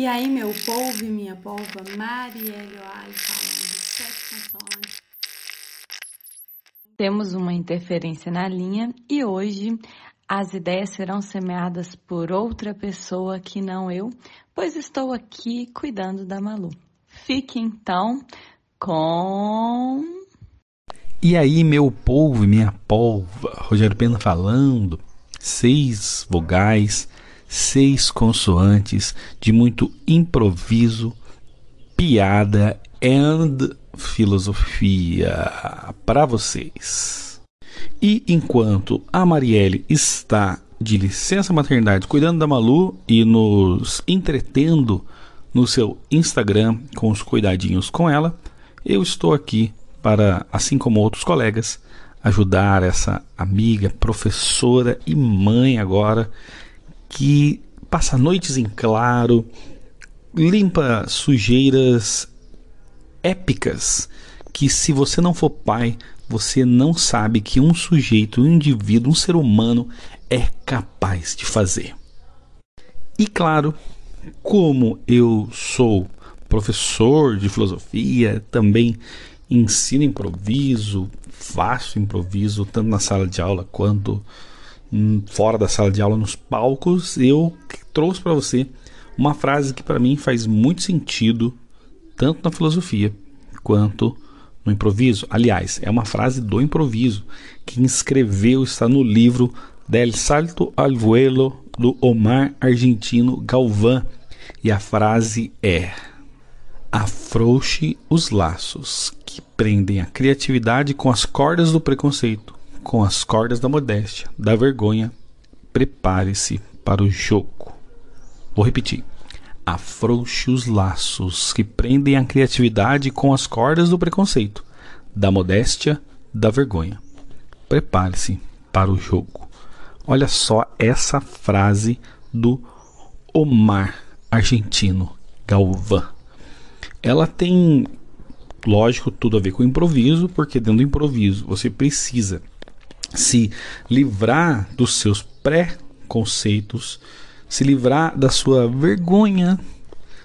E aí, meu povo e minha polva, Marielle Oali falando sete consoantes. Temos uma interferência na linha e hoje as ideias serão semeadas por outra pessoa que não eu, pois estou aqui cuidando da Malu. Fique então com. E aí, meu povo e minha polva, Rogério Pena falando, seis vogais, seis consoantes de muito improviso, piada and filosofia para vocês. E enquanto a Marielle está de licença maternidade cuidando da Malu e nos entretendo no seu Instagram com os cuidadinhos com ela, eu estou aqui para, assim como outros colegas, ajudar essa amiga, professora e mãe agora que passa noites em claro, limpa sujeiras épicas que se você não for pai, você não sabe que um sujeito, um indivíduo, um ser humano é capaz de fazer. E claro, como eu sou professor de filosofia, também ensino improviso, faço improviso, tanto na sala de aula quanto fora da sala de aula, nos palcos, eu trouxe para você uma frase que para mim faz muito sentido, tanto na filosofia quanto no improviso. Aliás, é uma frase do improviso. Quem escreveu está no livro Del Salto al Vuelo do Omar Argentino Galvão. E a frase é: Afrouxe os laços que prendem a criatividade com as cordas do preconceito com as cordas da modéstia, da vergonha, prepare-se para o jogo. Vou repetir. Afrouxe os laços que prendem a criatividade com as cordas do preconceito, da modéstia, da vergonha. Prepare-se para o jogo. Olha só essa frase do Omar argentino Galvão. Ela tem, lógico, tudo a ver com improviso, porque dentro do improviso você precisa se livrar dos seus pré-conceitos, se livrar da sua vergonha,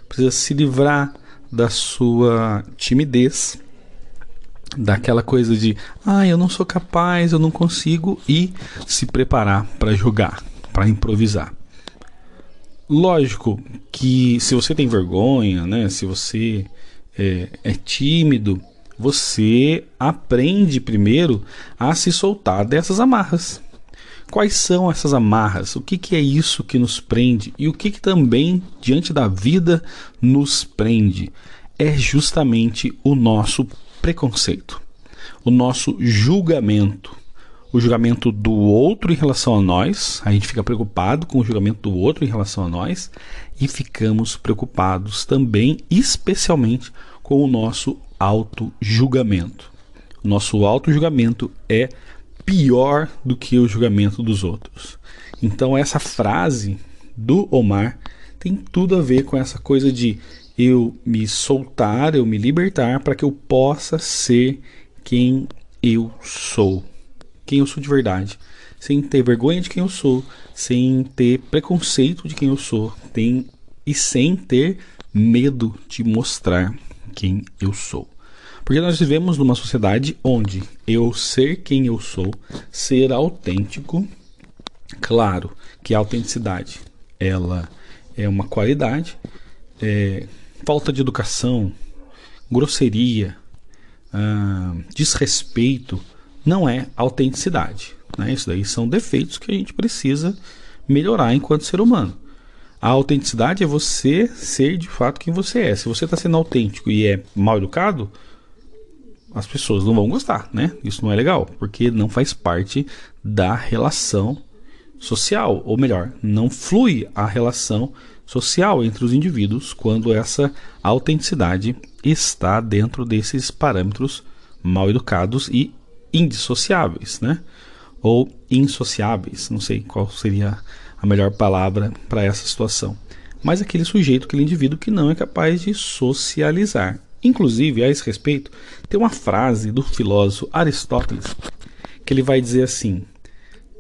precisa se livrar da sua timidez, daquela coisa de, ah, eu não sou capaz, eu não consigo, e se preparar para jogar, para improvisar. Lógico que se você tem vergonha, né, se você é, é tímido, você aprende primeiro a se soltar dessas amarras. Quais são essas amarras? O que, que é isso que nos prende? E o que, que também, diante da vida, nos prende? É justamente o nosso preconceito, o nosso julgamento. O julgamento do outro em relação a nós, a gente fica preocupado com o julgamento do outro em relação a nós e ficamos preocupados também, especialmente, com o nosso auto-julgamento. Nosso auto-julgamento é pior do que o julgamento dos outros. Então, essa frase do Omar tem tudo a ver com essa coisa de eu me soltar, eu me libertar para que eu possa ser quem eu sou. Quem eu sou de verdade. Sem ter vergonha de quem eu sou, sem ter preconceito de quem eu sou, tem, e sem ter medo de mostrar quem eu sou. Porque nós vivemos numa sociedade onde eu ser quem eu sou, ser autêntico, claro que a autenticidade ela é uma qualidade, é, falta de educação, grosseria, ah, desrespeito não é autenticidade. Né? Isso daí são defeitos que a gente precisa melhorar enquanto ser humano. A autenticidade é você ser de fato quem você é. Se você está sendo autêntico e é mal educado, as pessoas não vão gostar, né? Isso não é legal, porque não faz parte da relação social, ou melhor, não flui a relação social entre os indivíduos quando essa autenticidade está dentro desses parâmetros mal educados e indissociáveis, né? Ou insociáveis, não sei qual seria a melhor palavra para essa situação. Mas aquele sujeito, aquele indivíduo que não é capaz de socializar. Inclusive, a esse respeito, tem uma frase do filósofo Aristóteles que ele vai dizer assim: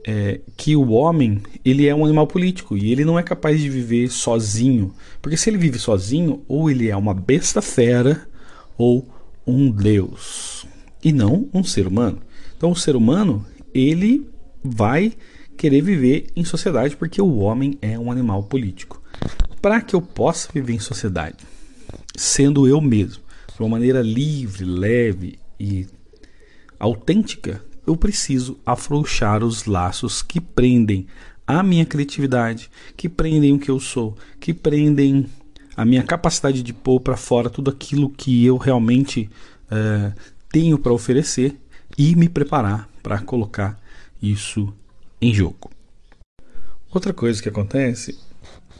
é, que o homem ele é um animal político e ele não é capaz de viver sozinho. Porque se ele vive sozinho, ou ele é uma besta fera ou um deus e não um ser humano. Então o ser humano ele vai querer viver em sociedade porque o homem é um animal político. Para que eu possa viver em sociedade, sendo eu mesmo, de uma maneira livre, leve e autêntica, eu preciso afrouxar os laços que prendem a minha criatividade, que prendem o que eu sou, que prendem a minha capacidade de pôr para fora tudo aquilo que eu realmente é, tenho para oferecer e me preparar para colocar isso em jogo. Outra coisa que acontece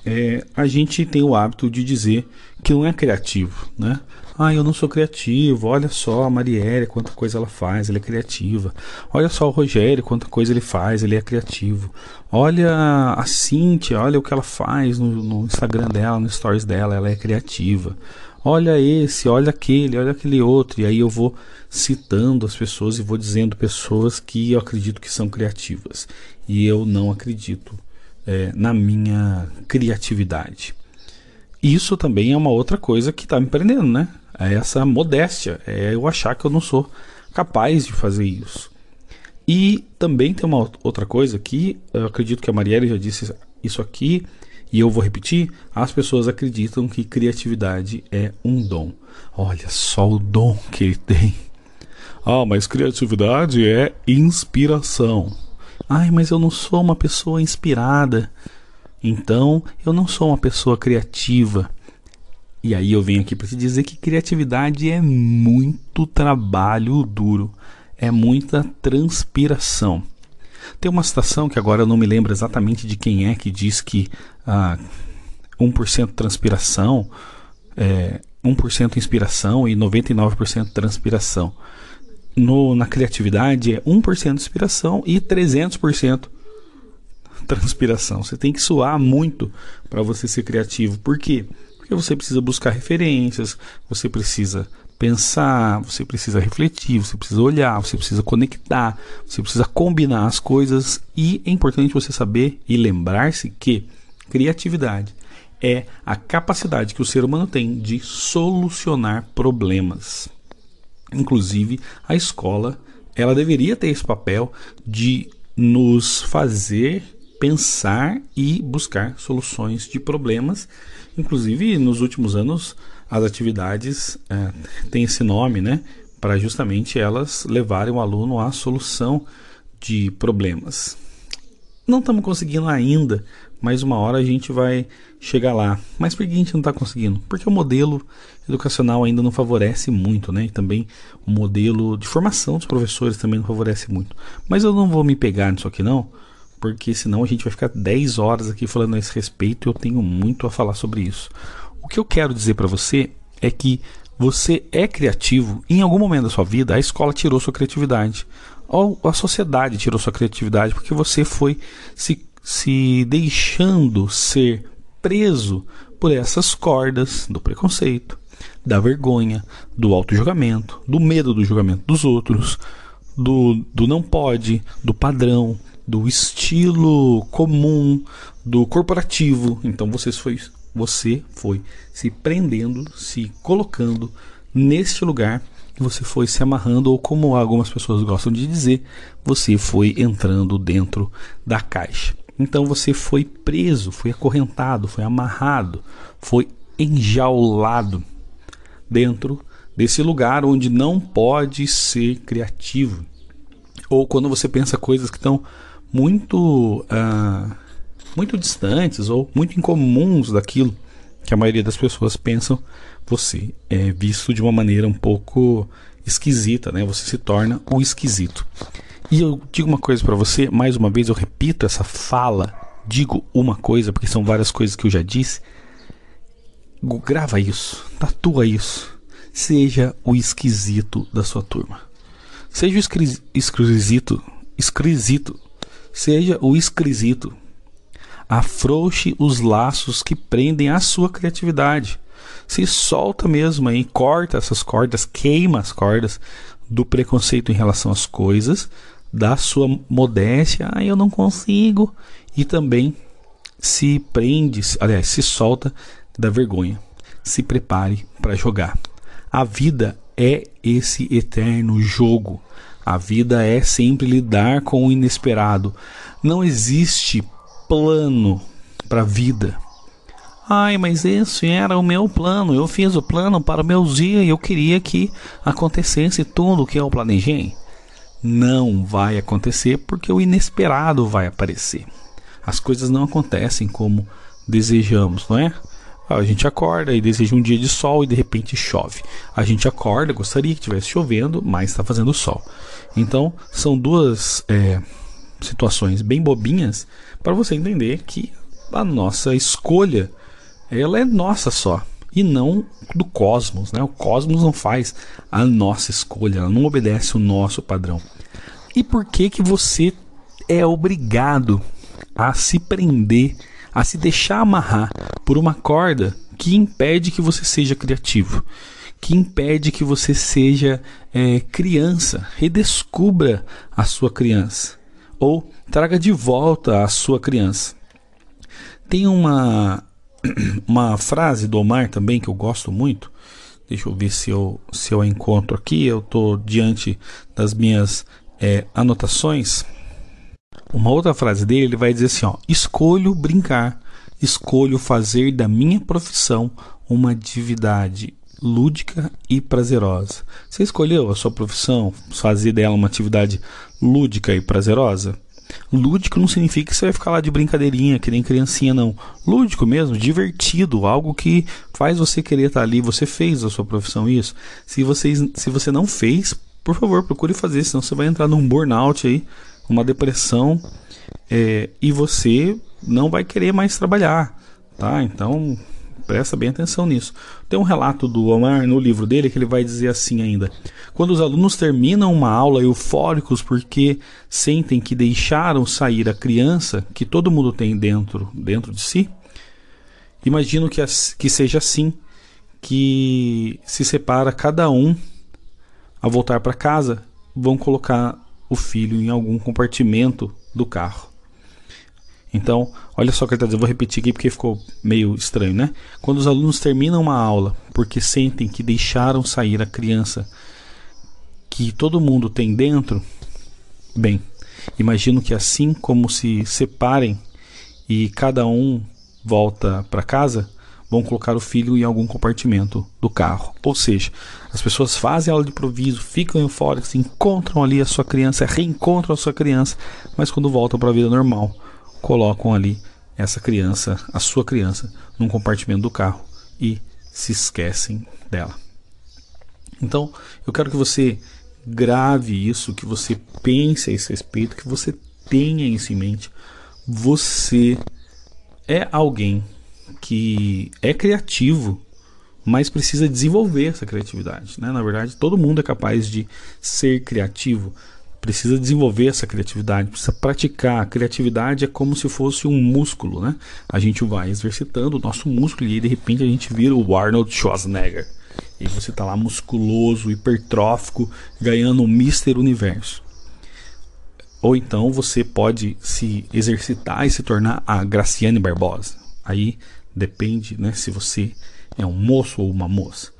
é a gente tem o hábito de dizer que não é criativo, né? Ah, eu não sou criativo. Olha só a Marielle, quanta coisa ela faz, ela é criativa. Olha só o Rogério, quanta coisa ele faz, ele é criativo. Olha a Cintia, olha o que ela faz no, no Instagram dela, no stories dela, ela é criativa. Olha esse, olha aquele, olha aquele outro. E aí eu vou citando as pessoas e vou dizendo pessoas que eu acredito que são criativas. E eu não acredito é, na minha criatividade. Isso também é uma outra coisa que está me prendendo, né? É essa modéstia, é eu achar que eu não sou capaz de fazer isso. E também tem uma outra coisa que eu acredito que a Marielle já disse isso aqui e eu vou repetir: as pessoas acreditam que criatividade é um dom. Olha só o dom que ele tem. Ah, mas criatividade é inspiração. Ai, mas eu não sou uma pessoa inspirada. Então, eu não sou uma pessoa criativa. E aí eu venho aqui para te dizer que criatividade é muito trabalho duro, é muita transpiração. Tem uma citação que agora eu não me lembro exatamente de quem é que diz que ah, 1% transpiração, é, 1% inspiração e 99% transpiração. No, na criatividade é 1% inspiração e 300% transpiração. Você tem que suar muito para você ser criativo. Por quê? Porque você precisa buscar referências, você precisa pensar, você precisa refletir, você precisa olhar, você precisa conectar, você precisa combinar as coisas e é importante você saber e lembrar-se que criatividade é a capacidade que o ser humano tem de solucionar problemas. Inclusive, a escola, ela deveria ter esse papel de nos fazer pensar e buscar soluções de problemas Inclusive, nos últimos anos, as atividades é, têm esse nome, né? Para justamente elas levarem o aluno à solução de problemas. Não estamos conseguindo ainda, mas uma hora a gente vai chegar lá. Mas por que a gente não está conseguindo? Porque o modelo educacional ainda não favorece muito, né? E também o modelo de formação dos professores também não favorece muito. Mas eu não vou me pegar nisso aqui não, porque senão a gente vai ficar 10 horas aqui falando a esse respeito e eu tenho muito a falar sobre isso. O que eu quero dizer para você é que você é criativo, em algum momento da sua vida a escola tirou sua criatividade, ou a sociedade tirou sua criatividade, porque você foi se, se deixando ser preso por essas cordas do preconceito, da vergonha, do auto-julgamento, do medo do julgamento dos outros, do, do não pode, do padrão, do estilo comum, do corporativo. Então você foi, você foi se prendendo, se colocando neste lugar você foi se amarrando, ou como algumas pessoas gostam de dizer, você foi entrando dentro da caixa. Então você foi preso, foi acorrentado, foi amarrado, foi enjaulado dentro desse lugar onde não pode ser criativo. Ou quando você pensa coisas que estão muito, uh, muito distantes ou muito incomuns daquilo que a maioria das pessoas pensam, você é visto de uma maneira um pouco esquisita, né? Você se torna o esquisito. E eu digo uma coisa para você, mais uma vez eu repito essa fala, digo uma coisa, porque são várias coisas que eu já disse. Grava isso, tatua isso. Seja o esquisito da sua turma. Seja o esquisito, esquisito seja o esquisito. Afrouxe os laços que prendem a sua criatividade. Se solta mesmo aí, corta essas cordas, queima as cordas do preconceito em relação às coisas, da sua modéstia, ah, eu não consigo, e também se prende, aliás, se solta da vergonha. Se prepare para jogar. A vida é esse eterno jogo. A vida é sempre lidar com o inesperado. Não existe plano para a vida. Ai, mas esse era o meu plano. Eu fiz o plano para o meu dia e eu queria que acontecesse tudo o que eu planejei. Não vai acontecer porque o inesperado vai aparecer. As coisas não acontecem como desejamos, não é? A gente acorda e deseja um dia de sol e de repente chove. A gente acorda, gostaria que estivesse chovendo, mas está fazendo sol. Então, são duas é, situações bem bobinhas para você entender que a nossa escolha ela é nossa só e não do cosmos, né? O cosmos não faz a nossa escolha, ela não obedece o nosso padrão. E por que que você é obrigado a se prender a se deixar amarrar por uma corda que impede que você seja criativo, que impede que você seja é, criança. Redescubra a sua criança ou traga de volta a sua criança. Tem uma uma frase do Omar também que eu gosto muito. Deixa eu ver se eu, se eu encontro aqui. Eu estou diante das minhas é, anotações. Uma outra frase dele, ele vai dizer assim: ó, escolho brincar, escolho fazer da minha profissão uma atividade lúdica e prazerosa. Você escolheu a sua profissão, fazer dela uma atividade lúdica e prazerosa? Lúdico não significa que você vai ficar lá de brincadeirinha, que nem criancinha, não. Lúdico mesmo, divertido, algo que faz você querer estar ali. Você fez a sua profissão isso. Se você, se você não fez, por favor, procure fazer, senão você vai entrar num burnout aí uma depressão é, e você não vai querer mais trabalhar, tá? Então presta bem atenção nisso. Tem um relato do Omar no livro dele que ele vai dizer assim ainda: quando os alunos terminam uma aula eufóricos porque sentem que deixaram sair a criança que todo mundo tem dentro dentro de si, imagino que, que seja assim que se separa cada um a voltar para casa, vão colocar o filho em algum compartimento do carro. Então, olha só o que ele está vou repetir aqui porque ficou meio estranho, né? Quando os alunos terminam uma aula porque sentem que deixaram sair a criança que todo mundo tem dentro, bem, imagino que assim como se separem e cada um volta para casa, vão colocar o filho em algum compartimento do carro. Ou seja, as pessoas fazem aula de improviso, ficam eufóricas, encontram ali a sua criança, reencontram a sua criança, mas quando voltam para a vida normal, colocam ali essa criança, a sua criança, num compartimento do carro e se esquecem dela. Então, eu quero que você grave isso, que você pense a esse respeito, que você tenha isso em mente. Você é alguém que é criativo, mas precisa desenvolver essa criatividade. Né? Na verdade, todo mundo é capaz de ser criativo, precisa desenvolver essa criatividade, precisa praticar. A criatividade é como se fosse um músculo, né? A gente vai exercitando o nosso músculo e aí, de repente a gente vira o Arnold Schwarzenegger. E você está lá musculoso, hipertrófico, ganhando um Mister Universo. Ou então você pode se exercitar e se tornar a Graciane Barbosa. Aí depende, né, se você é um moço ou uma moça.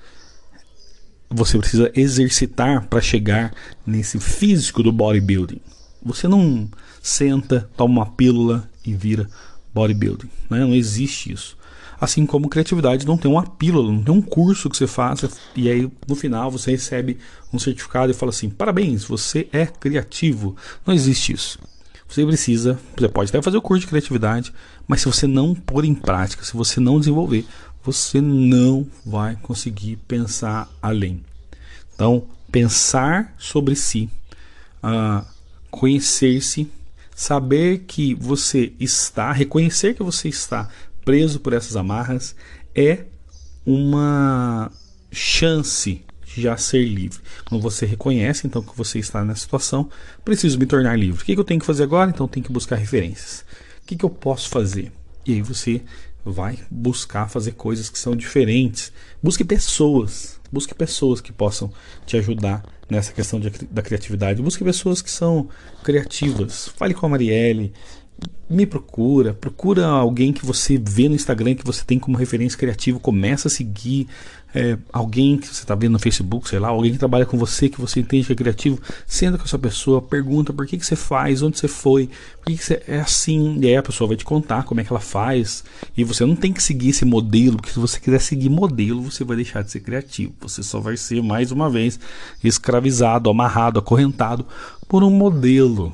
Você precisa exercitar para chegar nesse físico do bodybuilding. Você não senta, toma uma pílula e vira bodybuilding. Né? Não existe isso. Assim como criatividade não tem uma pílula, não tem um curso que você faça e aí no final você recebe um certificado e fala assim: parabéns, você é criativo. Não existe isso. Você precisa, você pode até fazer o curso de criatividade, mas se você não pôr em prática, se você não desenvolver, você não vai conseguir pensar além. Então, pensar sobre si, uh, conhecer-se, saber que você está, reconhecer que você está preso por essas amarras é uma chance já ser livre. Quando você reconhece então que você está nessa situação, preciso me tornar livre. O que, eu tenho que fazer agora? Então tenho que buscar referências. O que eu posso fazer? E aí você vai buscar fazer coisas que são diferentes. Busque pessoas, busque pessoas que possam te ajudar nessa questão de, da criatividade. Busque pessoas que são criativas. Fale com a Marielle, me procura, procura alguém que você vê no Instagram que você tem como referência criativa, começa a seguir é, alguém que você está vendo no Facebook, sei lá, alguém que trabalha com você, que você entende que é criativo, senta com essa pessoa, pergunta por que, que você faz, onde você foi, por que, que você é assim, e aí a pessoa vai te contar como é que ela faz, e você não tem que seguir esse modelo, porque se você quiser seguir modelo, você vai deixar de ser criativo, você só vai ser mais uma vez escravizado, amarrado, acorrentado por um modelo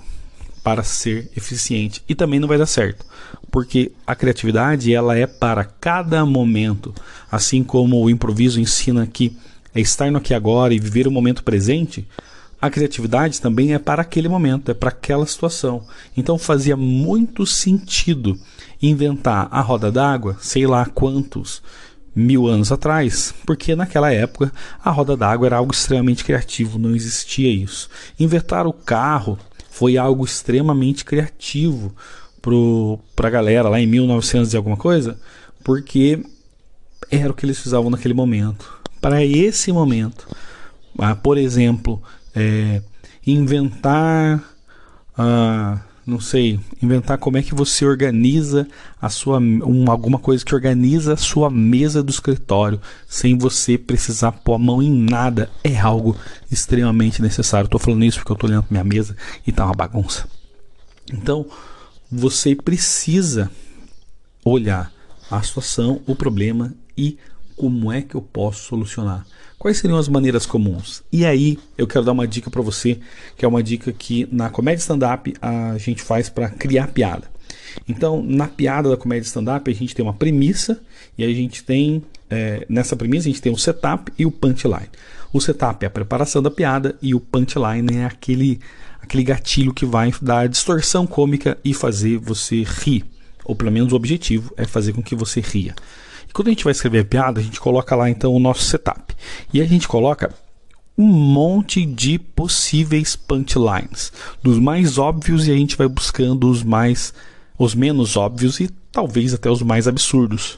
para ser eficiente e também não vai dar certo, porque a criatividade ela é para cada momento, assim como o improviso ensina que é estar no aqui agora e viver o momento presente. A criatividade também é para aquele momento, é para aquela situação. Então fazia muito sentido inventar a roda d'água, sei lá quantos mil anos atrás, porque naquela época a roda d'água era algo extremamente criativo, não existia isso. Inventar o carro foi algo extremamente criativo para a galera lá em 1900 e alguma coisa, porque era o que eles precisavam naquele momento. Para esse momento, ah, por exemplo, é, inventar ah, não sei, inventar como é que você organiza a sua um, alguma coisa que organiza a sua mesa do escritório sem você precisar pôr a mão em nada é algo extremamente necessário. Estou falando isso porque eu estou olhando para minha mesa e tá uma bagunça. Então, você precisa olhar a situação, o problema e como é que eu posso solucionar. Quais seriam as maneiras comuns? E aí eu quero dar uma dica para você, que é uma dica que na comédia stand-up a gente faz para criar piada. Então, na piada da comédia stand-up, a gente tem uma premissa e a gente tem, é, nessa premissa, a gente tem o setup e o punchline. O setup é a preparação da piada e o punchline é aquele, aquele gatilho que vai dar distorção cômica e fazer você rir. Ou pelo menos o objetivo é fazer com que você ria. E quando a gente vai escrever a piada, a gente coloca lá então o nosso setup. E a gente coloca um monte de possíveis punchlines, dos mais óbvios e a gente vai buscando os mais os menos óbvios e talvez até os mais absurdos.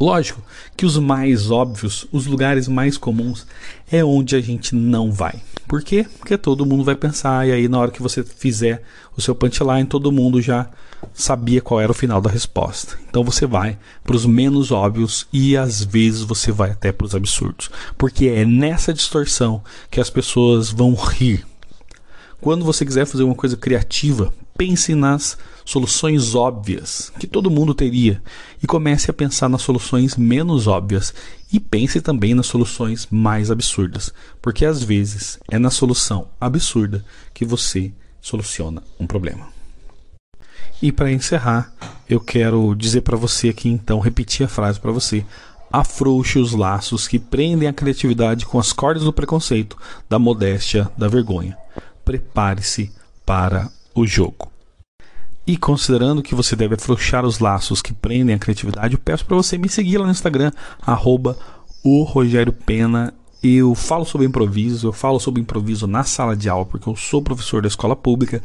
Lógico que os mais óbvios, os lugares mais comuns, é onde a gente não vai. Por quê? Porque todo mundo vai pensar, e aí na hora que você fizer o seu punchline, todo mundo já sabia qual era o final da resposta. Então você vai para os menos óbvios e às vezes você vai até para os absurdos. Porque é nessa distorção que as pessoas vão rir. Quando você quiser fazer uma coisa criativa, pense nas soluções óbvias que todo mundo teria e comece a pensar nas soluções menos óbvias e pense também nas soluções mais absurdas, porque às vezes é na solução absurda que você soluciona um problema. E para encerrar, eu quero dizer para você aqui então, repetir a frase para você. Afrouxe os laços que prendem a criatividade com as cordas do preconceito, da modéstia, da vergonha. Prepare-se para o jogo. E considerando que você deve afrouxar os laços que prendem a criatividade, eu peço para você me seguir lá no Instagram, arroba o Rogério Pena. Eu falo sobre improviso, eu falo sobre improviso na sala de aula, porque eu sou professor da escola pública.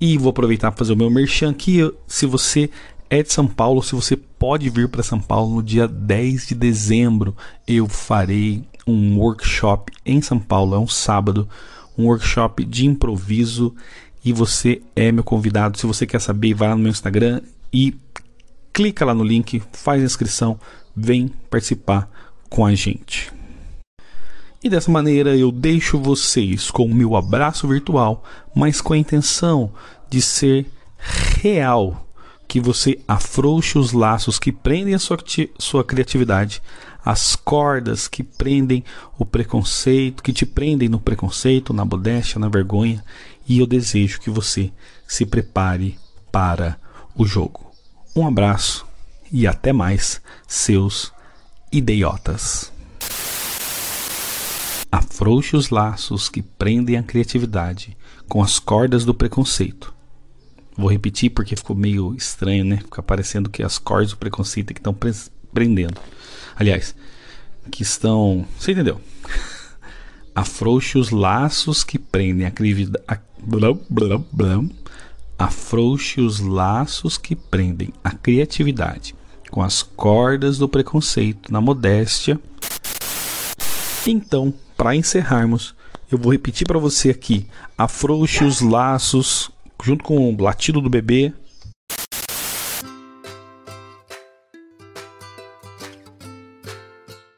E vou aproveitar para fazer o meu merchan aqui. Se você é de São Paulo, se você pode vir para São Paulo no dia 10 de dezembro, eu farei um workshop em São Paulo, é um sábado, um workshop de improviso e você é meu convidado. Se você quer saber, vai lá no meu Instagram e clica lá no link, faz a inscrição, vem participar com a gente. E dessa maneira eu deixo vocês com o meu abraço virtual, mas com a intenção de ser real, que você afrouxe os laços que prendem a sua, sua criatividade, as cordas que prendem o preconceito, que te prendem no preconceito, na modéstia, na vergonha e eu desejo que você se prepare para o jogo. Um abraço e até mais, seus idiotas. Afrouxe os laços que prendem a criatividade com as cordas do preconceito. Vou repetir porque ficou meio estranho, né? Fica parecendo que as cordas do preconceito é que estão prendendo. Aliás, que estão. Você entendeu? Afrouxe os laços que prendem a, a Afrouxe os laços que prendem a criatividade com as cordas do preconceito na modéstia. Então, para encerrarmos, eu vou repetir para você aqui: afrouxe os laços junto com o latido do bebê,